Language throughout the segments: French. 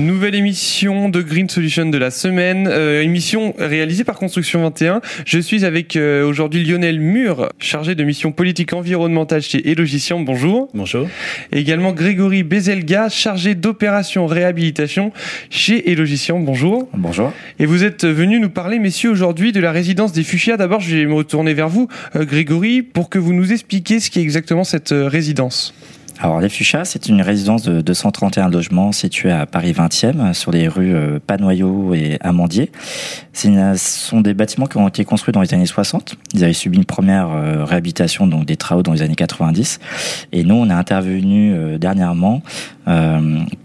Nouvelle émission de Green Solution de la semaine, euh, émission réalisée par Construction 21. Je suis avec euh, aujourd'hui Lionel Mur, chargé de mission politique environnementale chez Elogician. Bonjour. Bonjour. Également Grégory Bezelga, chargé d'opération réhabilitation chez Elogician. Bonjour. Bonjour. Et vous êtes venu nous parler, messieurs, aujourd'hui de la résidence des Fuchsia. D'abord, je vais me retourner vers vous, euh, Grégory, pour que vous nous expliquiez ce qui est exactement cette résidence. Alors, les Fuchsias, c'est une résidence de 231 logements située à Paris 20e, sur les rues euh, Panoyau et Amandier. Ce sont des bâtiments qui ont été construits dans les années 60. Ils avaient subi une première euh, réhabilitation, donc des travaux dans les années 90. Et nous, on a intervenu euh, dernièrement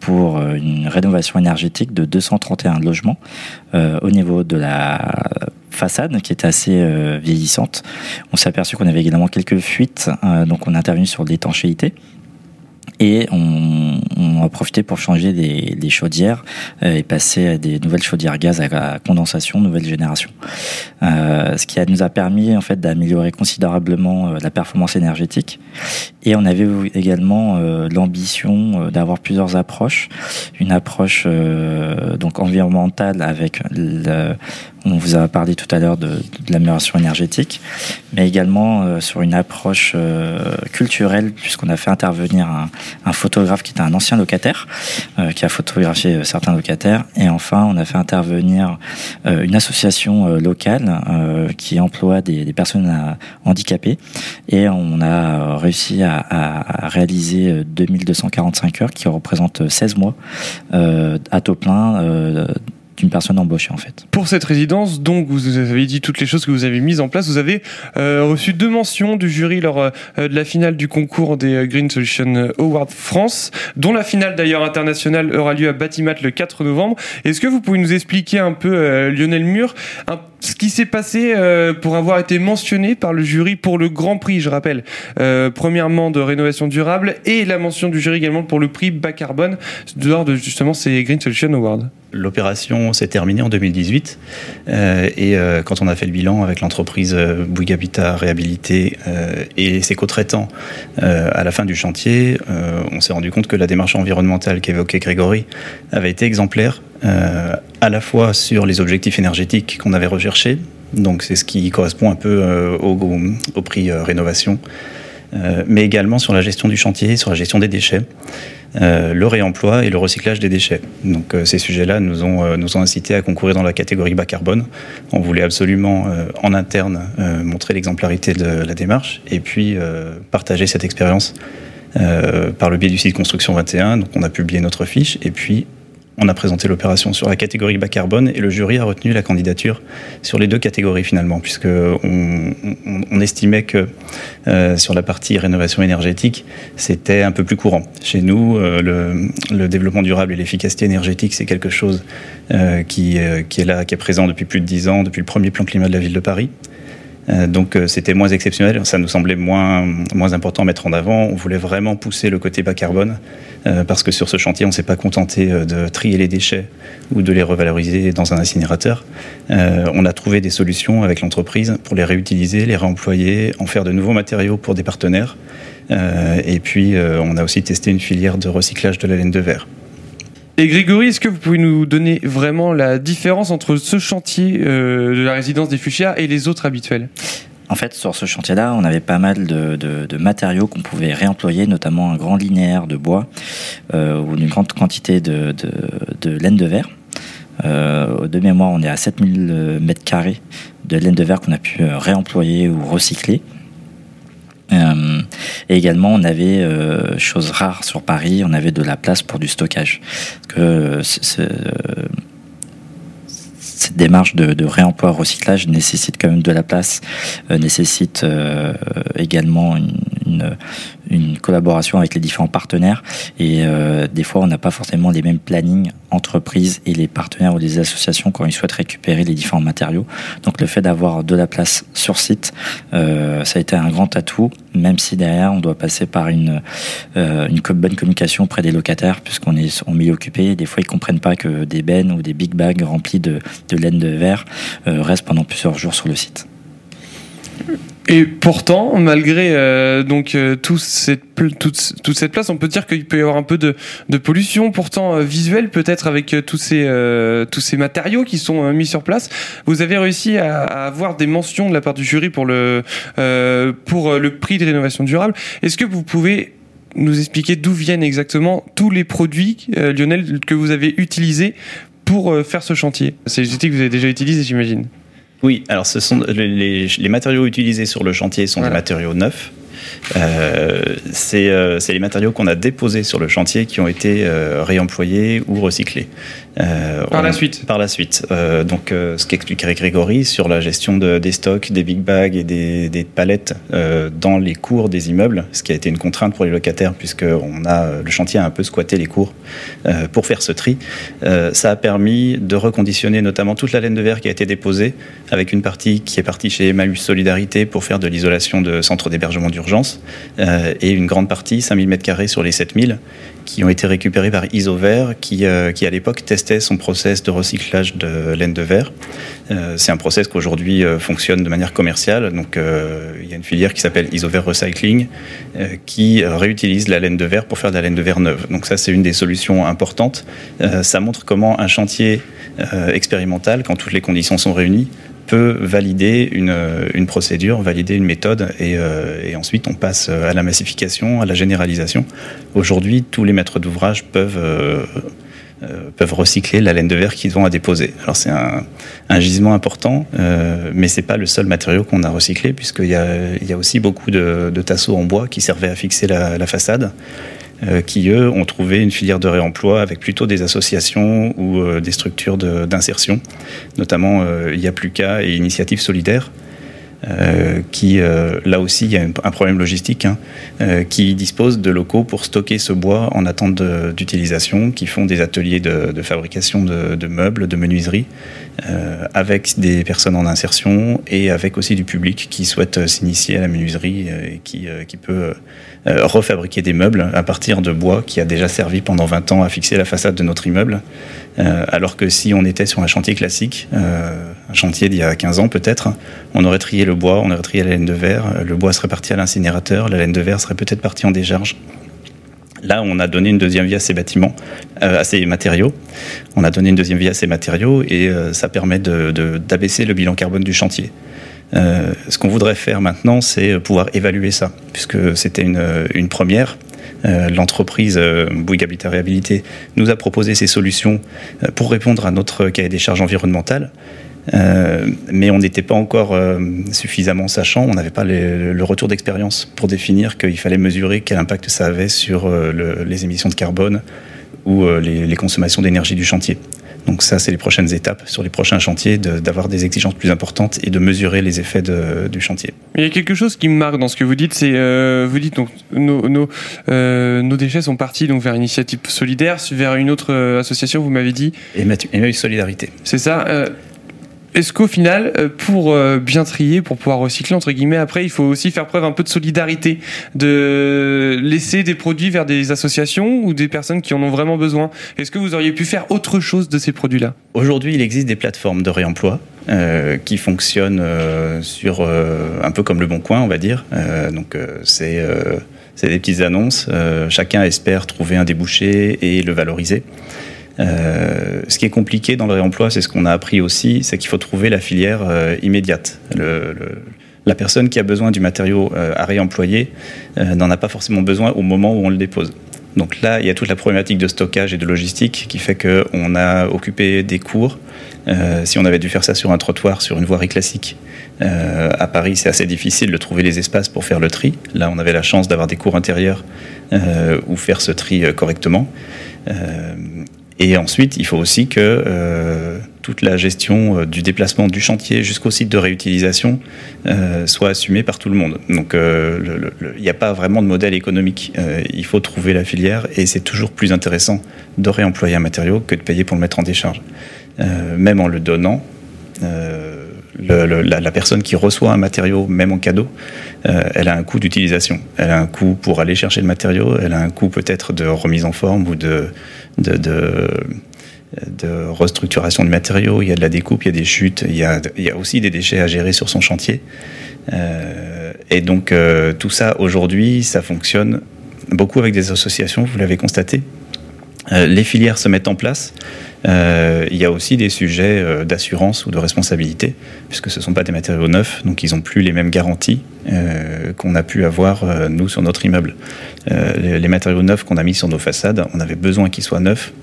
pour une rénovation énergétique de 231 logements au niveau de la façade qui était assez vieillissante. On s'est aperçu qu'on avait également quelques fuites, donc on a intervenu sur l'étanchéité. Et on, on, a profité pour changer des, des chaudières euh, et passer à des nouvelles chaudières gaz à, condensation nouvelle génération. Euh, ce qui nous a permis en fait d'améliorer considérablement euh, la performance énergétique. Et on avait également euh, l'ambition d'avoir plusieurs approches. Une approche donc environnementale avec le, on vous a parlé tout à l'heure de, l'amélioration énergétique, mais également euh, sur une approche euh, culturelle, puisqu'on a fait intervenir un, photographe qui était un ancien locataire, euh, qui a photographié certains locataires, et enfin on a fait intervenir une association locale qui emploie des, personnes handicapées, et on a réussi à, à, à réaliser 2245 heures, qui représentent 16 mois à taux plein d'une personne embauchée en fait. Pour cette résidence, donc vous avez dit toutes les choses que vous avez mises en place. Vous avez euh, reçu deux mentions du jury lors euh, de la finale du concours des euh, Green Solution Awards France, dont la finale d'ailleurs internationale aura lieu à Batimat le 4 novembre. Est-ce que vous pouvez nous expliquer un peu, euh, Lionel Mur, un, ce qui s'est passé euh, pour avoir été mentionné par le jury pour le Grand Prix, je rappelle, euh, premièrement de rénovation durable et la mention du jury également pour le prix bas carbone lors de justement ces Green Solution Awards. L'opération s'est terminée en 2018 euh, et quand on a fait le bilan avec l'entreprise Bouygues Habitat Réhabilité et ses co-traitants à la fin du chantier, on s'est rendu compte que la démarche environnementale qu'évoquait Grégory avait été exemplaire à la fois sur les objectifs énergétiques qu'on avait recherchés, donc c'est ce qui correspond un peu au, au, prix rénovation, mais également sur la gestion du chantier, sur la gestion des déchets euh, le réemploi et le recyclage des déchets. Donc euh, ces sujets-là nous ont, euh, nous ont incité à concourir dans la catégorie bas carbone. On voulait absolument euh, en interne euh, montrer l'exemplarité de la démarche et puis euh, partager cette expérience par le biais du site Construction 21. Donc on a publié notre fiche et puis on a présenté l'opération sur la catégorie bas carbone et le jury a retenu la candidature sur les deux catégories finalement, puisque on, estimait que euh, sur la partie rénovation énergétique, c'était un peu plus courant. Chez nous, euh, le, développement durable et l'efficacité énergétique, c'est quelque chose euh, qui, est là, qui est présent depuis plus de dix ans, depuis le premier plan climat de la ville de Paris. Euh, donc euh, c'était moins exceptionnel, ça nous semblait moins, important à mettre en avant. On voulait vraiment pousser le côté bas carbone euh, parce que sur ce chantier, on ne s'est pas contenté de trier les déchets ou de les revaloriser dans un incinérateur. on a trouvé des solutions avec l'entreprise pour les réutiliser, les réemployer, en faire de nouveaux matériaux pour des partenaires. et puis on a aussi testé une filière de recyclage de la laine de verre. Et Grégory, est-ce que vous pouvez nous donner vraiment la différence entre ce chantier euh, de la résidence des Fuchsia et les autres habituels? En fait, sur ce chantier-là, on avait pas mal de, matériaux qu'on pouvait réemployer, notamment un grand linéaire de bois euh, ou une grande quantité de, laine de verre. Euh, de mémoire, on est à 7000 mètres carrés de laine de verre qu'on a pu euh, réemployer ou recycler. Euh, et également, on avait euh, chose rare sur Paris, on avait de la place pour du stockage. Euh, cette démarche de, de, réemploi recyclage nécessite quand même de la place, nécessite également une, une, collaboration avec les différents partenaires et des fois on n'a pas forcément les mêmes plannings entreprises et les partenaires ou les associations quand ils souhaitent récupérer les différents matériaux. Donc le fait d'avoir de la place sur site, ça a été un grand atout, même si derrière on doit passer par une, une bonne communication auprès des locataires puisqu'on est en occupé. Des fois ils comprennent pas que des bennes ou des big bags remplis de laine de verre restent pendant plusieurs jours sur le site. Et pourtant, malgré euh, donc euh, tout cette, toute, cette place, on peut dire qu'il peut y avoir un peu de, de pollution, pourtant euh, visuelle peut-être avec tous ces tous ces matériaux qui sont mis sur place. Vous avez réussi à, à, avoir des mentions de la part du jury pour le pour le prix de rénovation durable. Est-ce que vous pouvez nous expliquer d'où viennent exactement tous les produits, Lionel, que vous avez utilisés pour faire ce chantier? C'est des outils que vous avez déjà utilisés, j'imagine. Oui, alors ce sont les, matériaux utilisés sur le chantier sont des matériaux neufs. Euh, euh, c'est les matériaux qu'on a déposés sur le chantier qui ont été euh, réemployés ou recyclés. Euh, par la suite. Par la suite. Euh, donc, euh, ce qu'expliquerait Grégory sur la gestion de, des stocks, des big bags et des, des palettes dans les cours des immeubles, ce qui a été une contrainte pour les locataires puisque on a le chantier a un peu squatté les cours pour faire ce tri. ça a permis de reconditionner notamment toute la laine de verre qui a été déposée avec une partie qui est partie chez Emmaüs Solidarité pour faire de l'isolation de centres d'hébergement d'urgence et une grande partie, 5000 m2 sur les 7000, qui ont été récupérés par Isover, qui, euh, qui à l'époque testait son process de recyclage de laine de verre. Euh, c'est un process qui aujourd'hui euh, fonctionne de manière commerciale. Donc il y a une filière qui s'appelle Isover Recycling qui réutilise la laine de verre pour faire de la laine de verre neuve. Donc ça c'est une des solutions importantes. ça montre comment un chantier expérimental, quand toutes les conditions sont réunies, peut valider une, une, procédure, valider une méthode, et, euh, ensuite on passe à la massification, à la généralisation. Aujourd'hui, tous les maîtres d'ouvrage peuvent, euh, euh, peuvent recycler la laine de verre qu'ils ont à déposer. Alors c'est un, un, gisement important, euh, mais c'est pas le seul matériau qu'on a recyclé, puisqu'il y a, il y a aussi beaucoup de, de, tasseaux en bois qui servaient à fixer la façade. Euh, qui, eux, ont trouvé une filière de réemploi avec plutôt des associations ou euh, des structures d'insertion, notamment euh, et Initiative Solidaire. Euh, qui, euh, là aussi, il y a un problème logistique, hein, euh, qui dispose de locaux pour stocker ce bois en attente d'utilisation, qui font des ateliers de, fabrication de, meubles, de menuiserie, avec des personnes en insertion et avec aussi du public qui souhaite s'initier à la menuiserie et qui, peut refabriquer des meubles à partir de bois qui a déjà servi pendant 20 ans à fixer la façade de notre immeuble. alors que si on était sur un chantier classique, chantier d'il y a 15 ans peut-être, on aurait trié le bois, on aurait trié la laine de verre, le bois serait parti à l'incinérateur, la laine de verre serait peut-être partie en décharge. Là, on a donné une deuxième vie à ces bâtiments, euh, à ces matériaux. On a donné une deuxième vie à ces matériaux et euh, ça permet d'abaisser de, le bilan carbone du chantier. Euh, ce qu'on voudrait faire maintenant, c'est pouvoir évaluer ça, puisque c'était une, une, première. Euh, L'entreprise euh, Bouygues Habitat Réhabilité nous a proposé ces solutions euh, pour répondre à notre cahier des charges environnementales. Euh, mais on n'était pas encore euh, suffisamment sachant, on n'avait pas les, le retour d'expérience pour définir qu'il fallait mesurer quel impact ça avait sur euh, le, les émissions de carbone ou les, les, consommations d'énergie du chantier. Donc ça, c'est les prochaines étapes sur les prochains chantiers, d'avoir de, des exigences plus importantes et de mesurer les effets de, du chantier. Il y a quelque chose qui me marque dans ce que vous dites, c'est vous dites donc nos, nos, nos, déchets sont partis donc vers Initiative Solidaire, vers une autre association, vous m'avez dit. Emmaüs Solidarité. C'est ça. Est-ce qu'au final, euh, pour euh, bien trier, pour pouvoir recycler, entre guillemets, après, il faut aussi faire preuve un peu de solidarité, de laisser des produits vers des associations ou des personnes qui en ont vraiment besoin? Est-ce que vous auriez pu faire autre chose de ces produits-là? Aujourd'hui, il existe des plateformes de réemploi euh, qui fonctionnent sur un peu comme le Bon Coin, on va dire. Donc, c'est des petites annonces. chacun espère trouver un débouché et le valoriser. Euh, ce qui est compliqué dans le réemploi, c'est ce qu'on a appris aussi, c'est qu'il faut trouver la filière euh, immédiate. La personne qui a besoin du matériau euh, à réemployer n'en a pas forcément besoin au moment où on le dépose. Donc là, il y a toute la problématique de stockage et de logistique qui fait qu'on a occupé des cours. Si on avait dû faire ça sur un trottoir, sur une voirie classique, à Paris, c'est assez difficile de trouver les espaces pour faire le tri. Là, on avait la chance d'avoir des cours intérieurs où faire ce tri correctement. Et ensuite, il faut aussi que euh, toute la gestion euh, du déplacement du chantier jusqu'au site de réutilisation euh, soit assumée par tout le monde. Donc il n'y a pas vraiment de modèle économique. il faut trouver la filière et c'est toujours plus intéressant de réemployer un matériau que de payer pour le mettre en décharge. même en le donnant, la, personne qui reçoit un matériau, même en cadeau, elle a un coût d'utilisation. Elle a un coût pour aller chercher le matériau, elle a un coût peut-être de remise en forme ou de, de, de, restructuration du matériaux, il y a de la découpe, il y a des chutes, il y a, aussi des déchets à gérer sur son chantier. Euh, et donc euh, tout ça, aujourd'hui, ça fonctionne beaucoup avec des associations, vous l'avez constaté. Euh, les filières se mettent en place. Il y a aussi des sujets d'assurance ou de responsabilité, puisque ce ne sont pas des matériaux neufs, donc ils n'ont plus les mêmes garanties qu'on a pu avoir, nous, sur notre immeuble. Les, matériaux neufs qu'on a mis sur nos façades, on avait besoin qu'ils soient neufs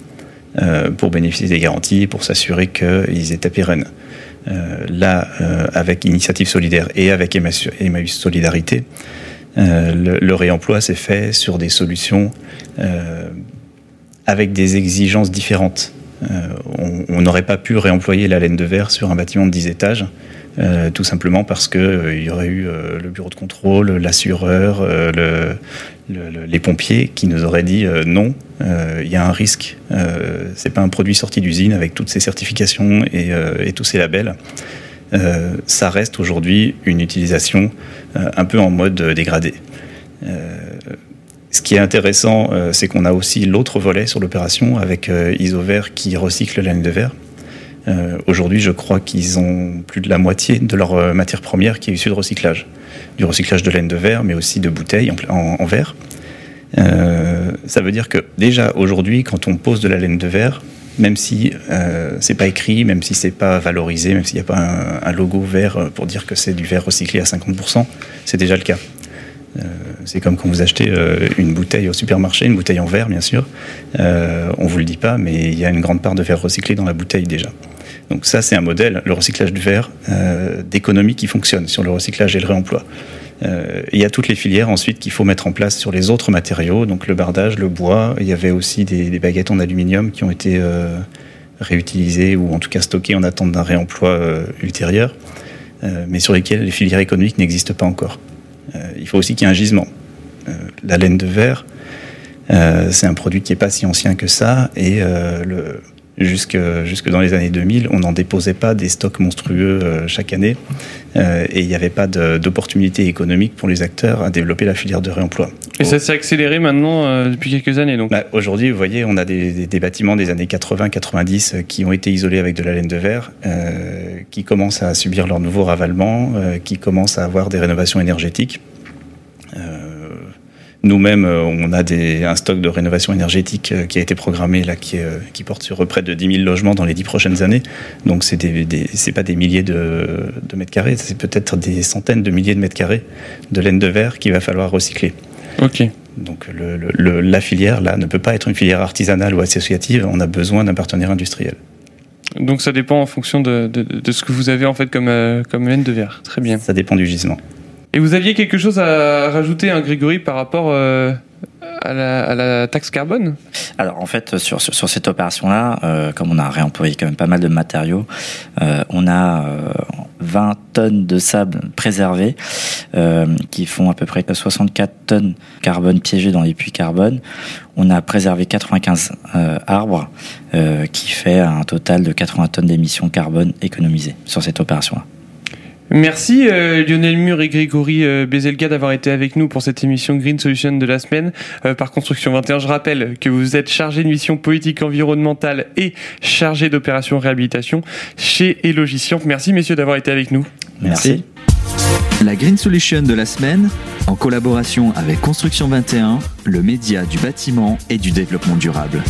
pour bénéficier des garanties, pour s'assurer qu'ils étaient pérennes. là, avec Initiative Solidaire et avec Emmaüs Solidarité, le, réemploi s'est fait sur des solutions avec des exigences différentes. Euh, on n'aurait pas pu réemployer la laine de verre sur un bâtiment de 10 étages, euh, tout simplement parce qu'il euh, y aurait eu le bureau de contrôle, l'assureur, les pompiers qui nous auraient dit non, il y a un risque. c'est pas un produit sorti d'usine avec toutes ces certifications et, et tous ces labels. ça reste aujourd'hui une utilisation un peu en mode dégradé. Ce qui est intéressant, euh, c'est qu'on a aussi l'autre volet sur l'opération avec euh, Isover qui recycle la laine de verre. Euh, aujourd'hui, je crois qu'ils ont plus de la moitié de leur matière première qui est issue de recyclage. Du recyclage de laine de verre, mais aussi de bouteilles en, verre. ça veut dire que déjà aujourd'hui, quand on pose de la laine de verre, même si c'est pas écrit, même si c'est pas valorisé, même s'il n'y a pas un, logo vert pour dire que c'est du verre recyclé à 50%, c'est déjà le cas. Euh, c'est comme quand vous achetez euh, une bouteille au supermarché, une bouteille en verre bien sûr. Euh, on vous le dit pas, mais il y a une grande part de verre recyclé dans la bouteille déjà. Donc ça, c'est un modèle, le recyclage du verre, d'économie qui fonctionne sur le recyclage et le réemploi. il y a toutes les filières ensuite qu'il faut mettre en place sur les autres matériaux, donc le bardage, le bois. Il y avait aussi des, baguettes en aluminium qui ont été réutilisées ou en tout cas stockées en attente d'un réemploi ultérieur, mais sur lesquelles les filières économiques n'existent pas encore. Euh, il faut aussi qu'il y ait un gisement. Euh, la laine de verre, euh, c'est un produit qui n'est pas si ancien que ça, et le, jusque, jusque dans les années 2000, on n'en déposait pas des stocks monstrueux chaque année, et il n'y avait pas d'opportunité économique pour les acteurs à développer la filière de réemploi. Et ça s'est accéléré maintenant depuis quelques années donc? Bah, Aujourd'hui, vous voyez, on a des, des, bâtiments des années 80-90 qui ont été isolés avec de la laine de verre, qui commencent à subir leur nouveau ravalement, qui commencent à avoir des rénovations énergétiques. Nous-mêmes, euh, on a des, un stock de rénovation énergétique euh, qui a été programmé, là, qui, euh, qui porte sur près de 10 000 logements dans les 10 prochaines années. Donc, ce n'est pas des milliers de, de mètres carrés, c'est peut-être des centaines de milliers de mètres carrés de laine de verre qu'il va falloir recycler. Ok. Donc, le, la filière, là, ne peut pas être une filière artisanale ou associative. On a besoin d'un partenaire industriel. Donc, ça dépend en fonction de, de, de, ce que vous avez, en fait, comme, comme laine de verre. Très bien. Ça dépend du gisement. Et vous aviez quelque chose à rajouter, hein, Grégory, par rapport euh, à, la, à, la, taxe carbone? Alors en fait, sur, sur, sur cette opération-là, euh, comme on a réemployé quand même pas mal de matériaux, euh, on a 20 tonnes de sable préservé qui font à peu près 64 tonnes carbone piégées dans les puits carbone. On a préservé 95 arbres qui fait un total de 80 tonnes d'émissions carbone économisées sur cette opération-là. Merci euh, Lionel Mur et Grégory euh, Bezelga d'avoir été avec nous pour cette émission Green Solution de la semaine euh, par Construction 21. Je rappelle que vous êtes chargé de mission politique environnementale et chargé d'opération réhabilitation chez Elogition. Merci messieurs d'avoir été avec nous. Merci. La Green Solution de la semaine, en collaboration avec Construction 21, le média du bâtiment et du développement durable.